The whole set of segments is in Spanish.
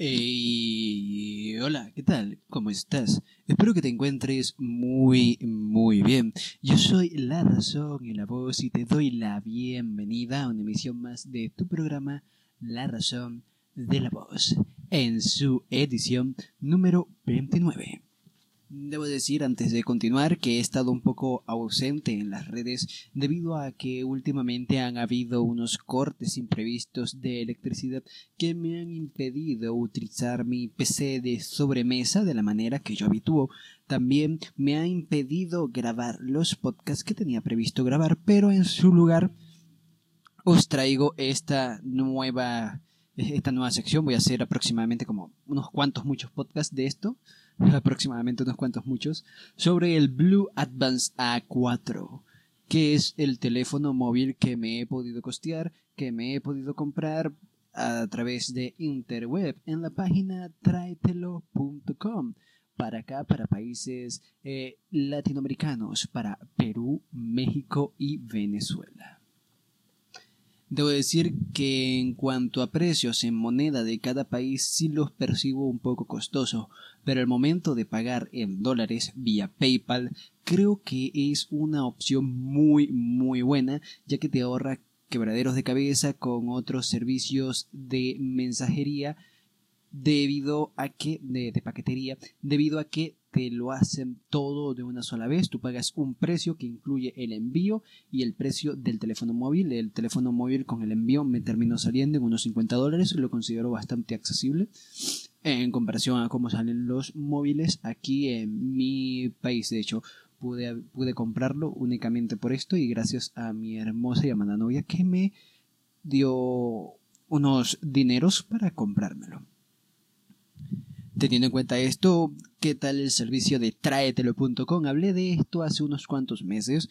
Hey, hola, ¿qué tal? ¿Cómo estás? Espero que te encuentres muy, muy bien. Yo soy La Razón y la Voz y te doy la bienvenida a una emisión más de tu programa La Razón de la Voz, en su edición número 29. Debo decir antes de continuar que he estado un poco ausente en las redes debido a que últimamente han habido unos cortes imprevistos de electricidad que me han impedido utilizar mi PC de sobremesa de la manera que yo habitúo. También me ha impedido grabar los podcasts que tenía previsto grabar, pero en su lugar os traigo esta nueva esta nueva sección. Voy a hacer aproximadamente como unos cuantos muchos podcasts de esto aproximadamente unos cuantos muchos, sobre el Blue Advance A4, que es el teléfono móvil que me he podido costear, que me he podido comprar a través de interweb en la página traetelo.com para acá, para países eh, latinoamericanos, para Perú, México y Venezuela. Debo decir que en cuanto a precios en moneda de cada país sí los percibo un poco costosos, pero al momento de pagar en dólares vía PayPal creo que es una opción muy muy buena ya que te ahorra quebraderos de cabeza con otros servicios de mensajería debido a que de, paquetería debido a que te lo hacen todo de una sola vez. Tú pagas un precio que incluye el envío y el precio del teléfono móvil. El teléfono móvil con el envío me terminó saliendo en unos 50 dólares. Lo considero bastante accesible en comparación a cómo salen los móviles aquí en mi país. De hecho, pude, pude comprarlo únicamente por esto y gracias a mi hermosa y amada novia que me dio unos dineros para comprármelo. Teniendo en cuenta esto, ¿qué tal el servicio de traetelo.com? Hablé de esto hace unos cuantos meses,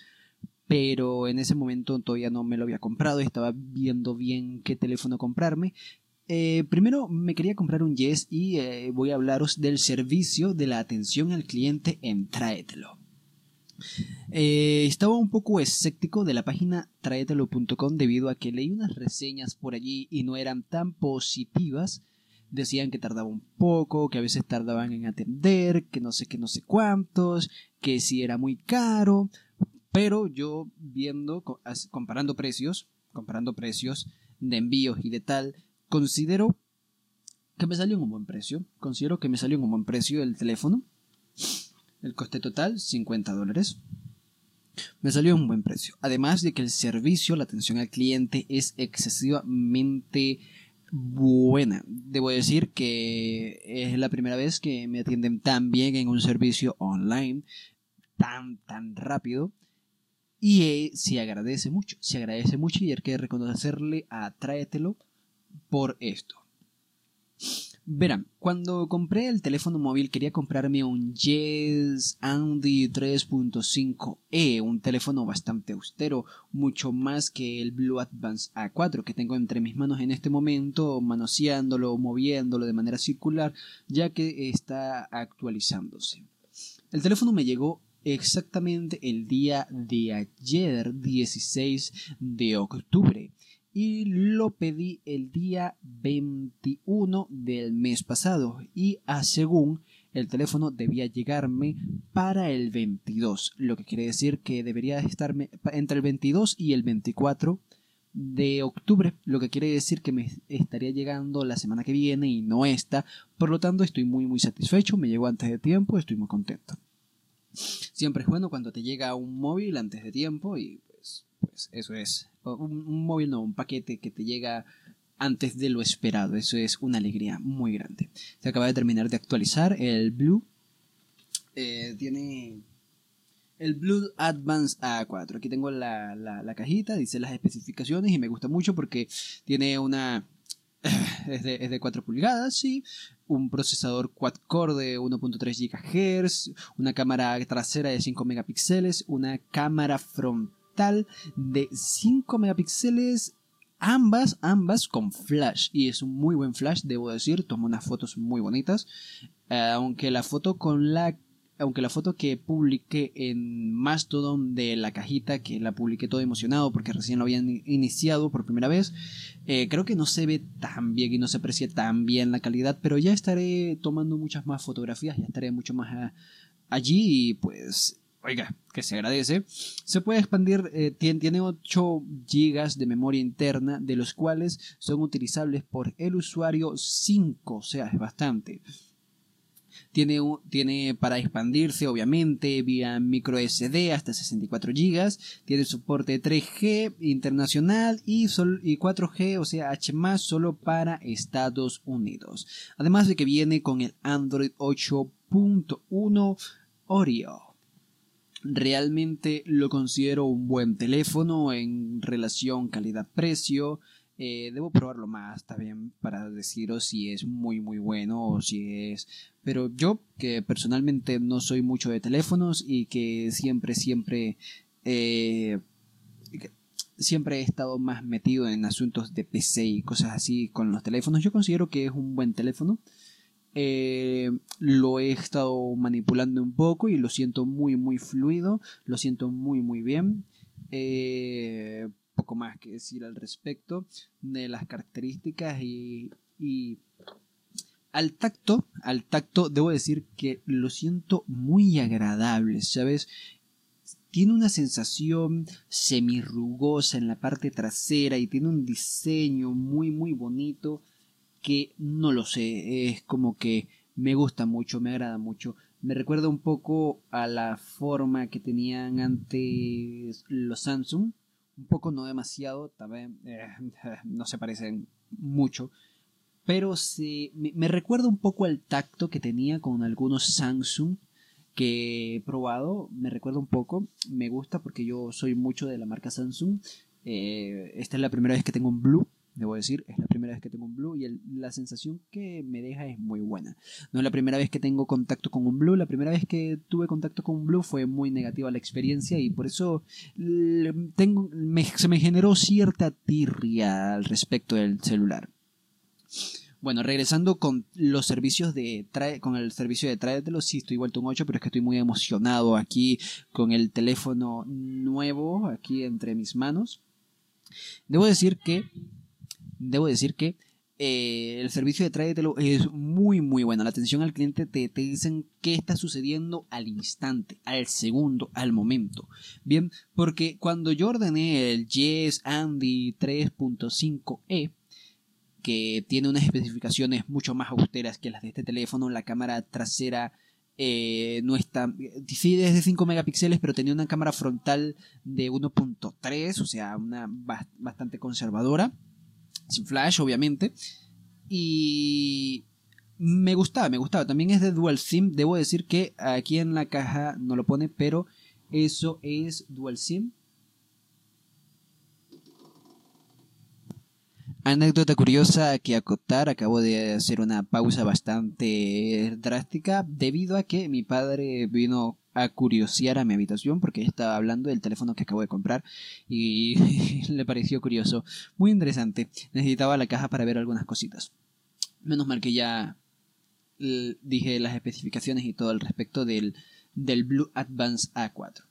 pero en ese momento todavía no me lo había comprado, estaba viendo bien qué teléfono comprarme. Eh, primero me quería comprar un Yes y eh, voy a hablaros del servicio de la atención al cliente en Traetelo. Eh, estaba un poco escéptico de la página traetelo.com debido a que leí unas reseñas por allí y no eran tan positivas decían que tardaba un poco, que a veces tardaban en atender, que no sé qué, no sé cuántos, que si era muy caro, pero yo viendo, comparando precios, comparando precios de envíos y de tal, considero que me salió un buen precio, considero que me salió un buen precio el teléfono, el coste total 50 dólares. Me salió un buen precio. Además de que el servicio, la atención al cliente es excesivamente buena. Debo decir que es la primera vez que me atienden tan bien en un servicio online, tan, tan rápido. Y eh, se agradece mucho, se agradece mucho y hay que reconocerle a Tráetelo por esto. Verán, cuando compré el teléfono móvil quería comprarme un Yes Andy 3.5e, un teléfono bastante austero, mucho más que el Blue Advance A4 que tengo entre mis manos en este momento, manoseándolo, moviéndolo de manera circular, ya que está actualizándose. El teléfono me llegó exactamente el día de ayer, 16 de octubre y lo pedí el día 21 del mes pasado. Y a según el teléfono debía llegarme para el 22, lo que quiere decir que debería estarme entre el 22 y el 24 de octubre, lo que quiere decir que me estaría llegando la semana que viene y no esta, por lo tanto estoy muy muy satisfecho, me llegó antes de tiempo, estoy muy contento. Siempre es bueno cuando te llega un móvil antes de tiempo y pues, pues eso es un, móvil, no, un paquete que te llega antes de lo esperado. Eso es una alegría muy grande. Se acaba de terminar de actualizar el Blue. Eh, tiene el Blue Advance A4. Aquí tengo la, la, cajita, dice las especificaciones y me gusta mucho porque tiene una... Es de, es de 4 pulgadas, sí. Un procesador quad-core de 1.3 GHz. Una cámara trasera de 5 megapíxeles. Una cámara frontal de 5 megapíxeles ambas, ambas con flash. Y es un muy buen flash, debo decir. Toma unas fotos muy bonitas. Eh, aunque la foto con la aunque la foto que publiqué en Mastodon de la cajita, que la publiqué todo emocionado porque recién lo habían iniciado por primera vez, eh, creo que no se ve tan bien y no se aprecia tan bien la calidad, pero ya estaré tomando muchas más fotografías, ya estaré mucho más allí y pues oiga, que se agradece, se puede expandir, eh, tiene, tiene, 8 GB de memoria interna, de los cuales son utilizables por el usuario 5, o sea, es bastante. Tiene, para expandirse, obviamente, vía micro SD hasta 64 GB. Tiene soporte 3G internacional y, y 4G, o sea, H solo para Estados Unidos. Además de que viene con el Android 8.1 Oreo. Realmente lo considero un buen teléfono en relación calidad-precio. Eh, debo probarlo más también para deciros si es muy muy bueno o si es... Pero yo que personalmente no soy mucho de teléfonos y que siempre siempre... Eh, siempre he estado más metido en asuntos de PC y cosas así con los teléfonos. Yo considero que es un buen teléfono. Eh, lo he estado manipulando un poco y lo siento muy muy fluido, lo siento muy muy bien. Eh, poco más que decir al respecto de las características y, y al tacto, al tacto debo decir que lo siento muy agradable, ¿sabes? Tiene una sensación semirrugosa en la parte trasera y tiene un diseño muy muy bonito que no lo sé, es como que me gusta mucho, me agrada mucho. Me recuerda un poco a la forma que tenían antes los Samsung, un poco no demasiado, también eh, no se parecen mucho, pero se, me, recuerda un poco al tacto que tenía con algunos Samsung que he probado, me recuerda un poco, me gusta porque yo soy mucho de la marca Samsung, eh, esta es la primera vez que tengo un Blue, debo decir, es la primera vez que tengo un Blue y la sensación que me deja es muy buena. No es la primera vez que tengo contacto con un Blue, la primera vez que tuve contacto con un Blue fue muy negativa la experiencia y por eso tengo, se me generó cierta tirria al respecto del celular. Bueno, regresando con los servicios de trae, con el servicio de tráetelo, sí estoy vuelto un 8, pero es que estoy muy emocionado aquí con el teléfono nuevo aquí entre mis manos. Debo decir que debo decir que eh, el servicio de tráetelo es muy muy bueno. La atención al cliente te, te, dicen qué está sucediendo al instante, al segundo, al momento. Bien, porque cuando yo ordené el Yes Andy 3.5e, que tiene unas especificaciones mucho más austeras que las de este teléfono, la cámara trasera eh, no está, sí es de 5 megapíxeles, pero tenía una cámara frontal de 1.3, o sea, una bastante conservadora sin flash, obviamente. Y me gustaba, me gustaba. También es de Dual SIM. Debo decir que aquí en la caja no lo pone, pero eso es Dual SIM. Anécdota curiosa que acotar, acabo de hacer una pausa bastante drástica debido a que mi padre vino a curiosear a mi habitación porque estaba hablando del teléfono que acabo de comprar y le pareció curioso. Muy interesante. Necesitaba la caja para ver algunas cositas. Menos mal que ya dije las especificaciones y todo al respecto del, del Blue Advance A4.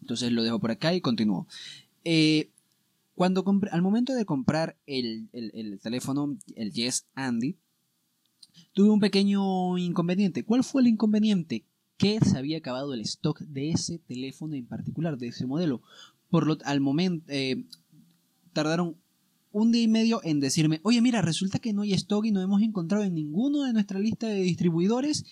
Entonces lo dejo por acá y continúo. Eh, cuando al momento de comprar el, el, el teléfono, el Yes Andy, tuve un pequeño inconveniente. ¿Cuál fue el inconveniente? que se había acabado el stock de ese teléfono en particular, de ese modelo. Por lo al momento eh, tardaron un día y medio en decirme, oye mira, resulta que no hay stock y no hemos encontrado en ninguno de nuestra lista de distribuidores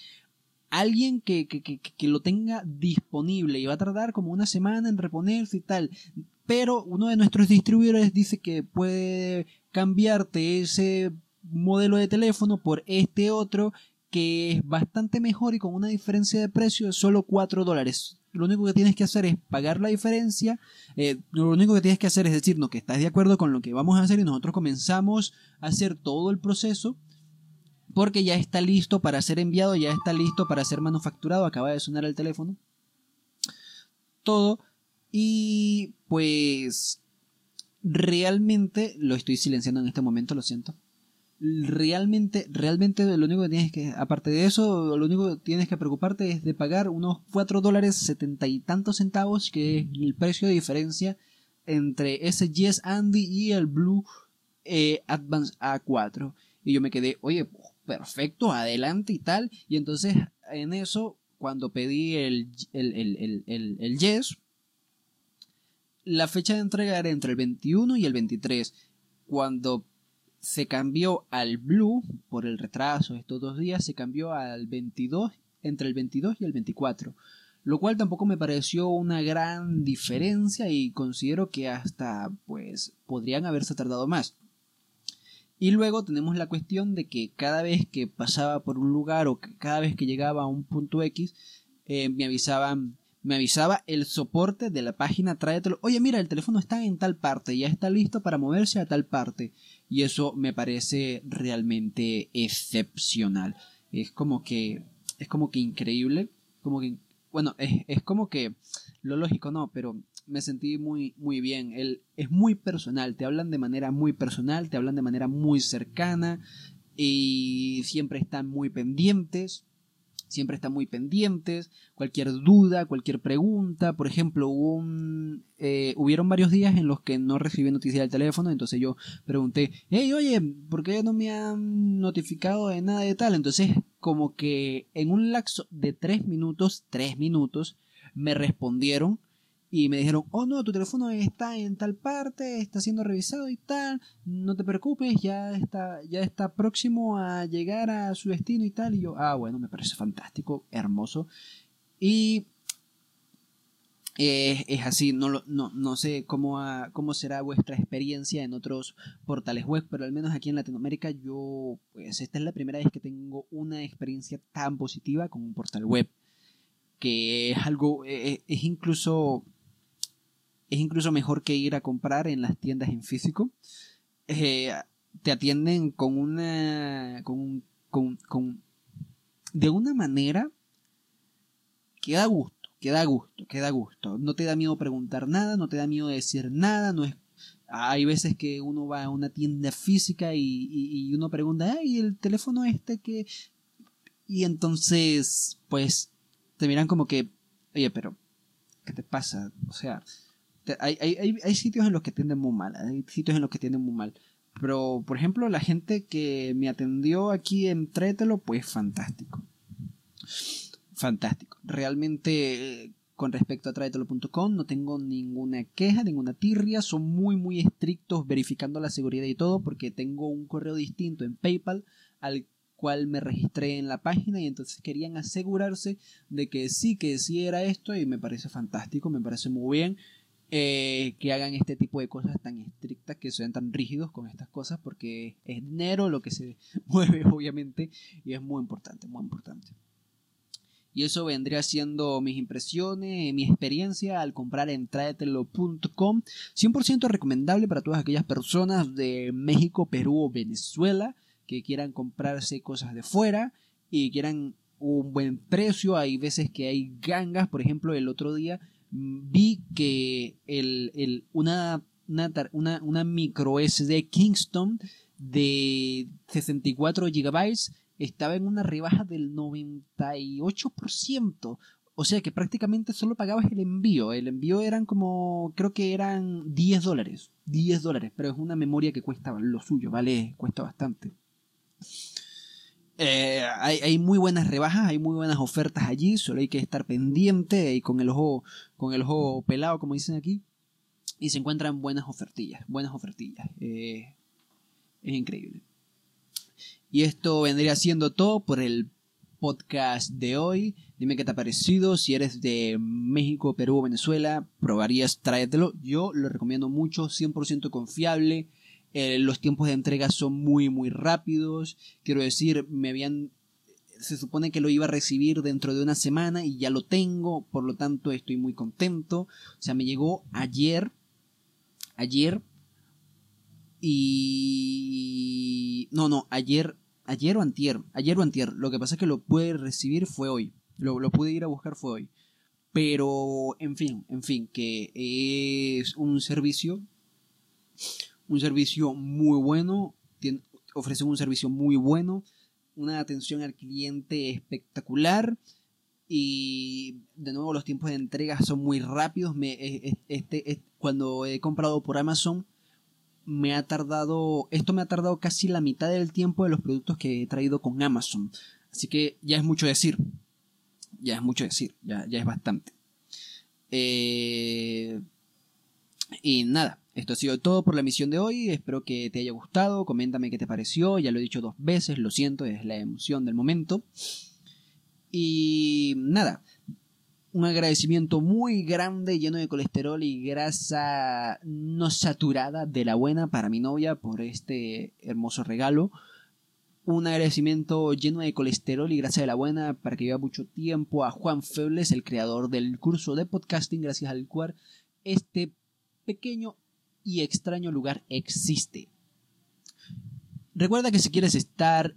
alguien que, que, que, que, lo tenga disponible y va a tardar como una semana en reponerse y tal. Pero uno de nuestros distribuidores dice que puede cambiarte ese modelo de teléfono por este otro que es bastante mejor y con una diferencia de precio de solo 4 dólares. Lo único que tienes que hacer es pagar la diferencia. Eh, lo único que tienes que hacer es decirnos que estás de acuerdo con lo que vamos a hacer y nosotros comenzamos a hacer todo el proceso porque ya está listo para ser enviado, ya está listo para ser manufacturado. Acaba de sonar el teléfono. Todo. Y pues realmente lo estoy silenciando en este momento, lo siento realmente, realmente lo único que tienes que, aparte de eso, lo único que tienes que preocuparte es de pagar unos 4 dólares 70 y tantos centavos, que es el precio de diferencia entre ese Yes Andy y el Blue eh, Advance A4. Y yo me quedé, oye, perfecto, adelante y tal. Y entonces en eso, cuando pedí el, el, el, el, el Yes, la fecha de entrega era entre el 21 y el 23. Cuando se cambió al Blue, por el retraso de estos dos días, se cambió al 22, entre el 22 y el 24. Lo cual tampoco me pareció una gran diferencia y considero que hasta pues podrían haberse tardado más. Y luego tenemos la cuestión de que cada vez que pasaba por un lugar o cada vez que llegaba a un punto X, eh, me avisaban me avisaba el soporte de la página tráetelo. Oye, mira, el teléfono está en tal parte, ya está listo para moverse a tal parte. Y eso me parece realmente excepcional. Es como que, es como que increíble. Como que, bueno, es, es como que lo lógico no, pero me sentí muy, muy bien. Él es muy personal, te hablan de manera muy personal, te hablan de manera muy cercana y siempre están muy pendientes siempre están muy pendientes, cualquier duda, cualquier pregunta, por ejemplo, hubo un, eh, hubieron varios días en los que no recibí noticia del teléfono, entonces yo pregunté, hey, oye, ¿por qué no me han notificado de nada de tal? Entonces, como que en un lapso de tres minutos, tres minutos, me respondieron y me dijeron, oh no, tu teléfono está en tal parte, está siendo revisado y tal, no te preocupes, ya está, ya está próximo a llegar a su destino y tal. Y yo, ah, bueno, me parece fantástico, hermoso. Y eh, es así, no, no, no sé cómo, cómo será vuestra experiencia en otros portales web, pero al menos aquí en Latinoamérica yo, pues esta es la primera vez que tengo una experiencia tan positiva con un portal web que es algo, eh, es incluso es incluso mejor que ir a comprar en las tiendas en físico. Eh, te atienden con una. Con, con, con, de una manera que da gusto, que da gusto, que da gusto. No te da miedo preguntar nada, no te da miedo decir nada, no es. Hay veces que uno va a una tienda física y, y, uno pregunta, ay, el teléfono este que. Y entonces, pues, te miran como que, oye, pero, ¿qué te pasa? O sea, hay, hay, hay, sitios en los que tienden muy mal, hay sitios en los que tienden muy mal. Pero, por ejemplo, la gente que me atendió aquí en Trételo, pues fantástico. Fantástico. Realmente, con respecto a trételo.com, no tengo ninguna queja, ninguna tirria. Son muy, muy estrictos verificando la seguridad y todo, porque tengo un correo distinto en PayPal al cual me registré en la página y entonces querían asegurarse de que sí, que sí era esto y me parece fantástico, me parece muy bien. Eh, que hagan este tipo de cosas tan estrictas, que sean tan rígidos con estas cosas, porque es dinero lo que se mueve, obviamente, y es muy importante, muy importante. Y eso vendría siendo mis impresiones, mi experiencia al comprar en traetelo.com. 100% recomendable para todas aquellas personas de México, Perú o Venezuela que quieran comprarse cosas de fuera y quieran un buen precio. Hay veces que hay gangas, por ejemplo, el otro día vi que el, el, una, una, una, micro SD Kingston de 64 GB estaba en una rebaja del 98%. O sea que prácticamente solo pagabas el envío. El envío eran como, creo que eran 10 dólares. 10 dólares, pero es una memoria que cuesta lo suyo, ¿vale? Cuesta bastante. Eh, hay, muy buenas rebajas, hay muy buenas ofertas allí, solo hay que estar pendiente y con el ojo, con el ojo pelado, como dicen aquí, y se encuentran buenas ofertillas, buenas ofertillas. Eh, es increíble. Y esto vendría siendo todo por el podcast de hoy. Dime qué te ha parecido. Si eres de México, Perú o Venezuela, probarías tráetelo. Yo lo recomiendo mucho, 100% confiable. Eh, los tiempos de entrega son muy, muy rápidos. Quiero decir, me habían. Se supone que lo iba a recibir dentro de una semana y ya lo tengo, por lo tanto estoy muy contento. O sea, me llegó ayer. Ayer. Y. No, no, ayer. Ayer o antier. Ayer o antier. Lo que pasa es que lo pude recibir fue hoy. Lo, lo pude ir a buscar fue hoy. Pero, en fin, en fin, que es un servicio un servicio muy bueno. ofrecen un servicio muy bueno, una atención al cliente espectacular y de nuevo los tiempos de entrega son muy rápidos. Me, e, e, este, cuando he comprado por Amazon me ha tardado, esto me ha tardado casi la mitad del tiempo de los productos que he traído con Amazon. Así que ya es mucho decir. Ya es mucho decir, ya, ya es bastante. Eh, y nada, esto ha sido todo por la emisión de hoy. Espero que te haya gustado. Coméntame qué te pareció. Ya lo he dicho dos veces, lo siento, es la emoción del momento. Y nada, un agradecimiento muy grande, lleno de colesterol y grasa no saturada de la buena para mi novia por este hermoso regalo. Un agradecimiento lleno de colesterol y grasa de la buena para que lleva mucho tiempo a Juan Febles, el creador del curso de podcasting, gracias al cual este pequeño y extraño lugar existe. Recuerda que si quieres estar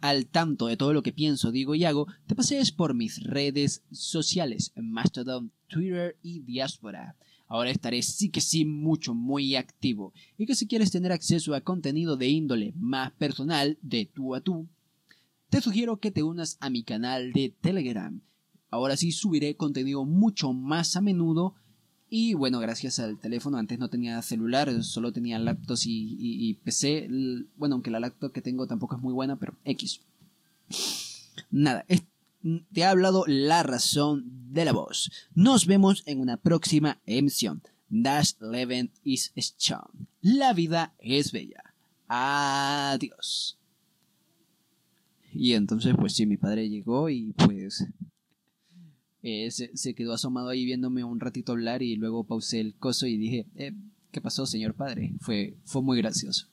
al tanto de todo lo que pienso, digo y hago, te pasees por mis redes sociales, Mastodon, Twitter y Diaspora. Ahora estaré sí que sí mucho, muy activo. Y que si quieres tener acceso a contenido de índole más personal, de tú a tú, te sugiero que te unas a mi canal de Telegram. Ahora sí subiré contenido mucho más a menudo y bueno, gracias al teléfono, antes no tenía celular, solo tenía laptops y, PC. Bueno, aunque la laptop que tengo tampoco es muy buena, pero X. Nada, te ha hablado la razón de la voz. Nos vemos en una próxima emisión. Dash Leven is strong. La vida es bella. Adiós. Y entonces, pues sí, mi padre llegó y pues eh, se, quedó asomado ahí viéndome un ratito hablar y luego pausé el coso y dije, eh, ¿qué pasó, señor padre? Fue, fue muy gracioso.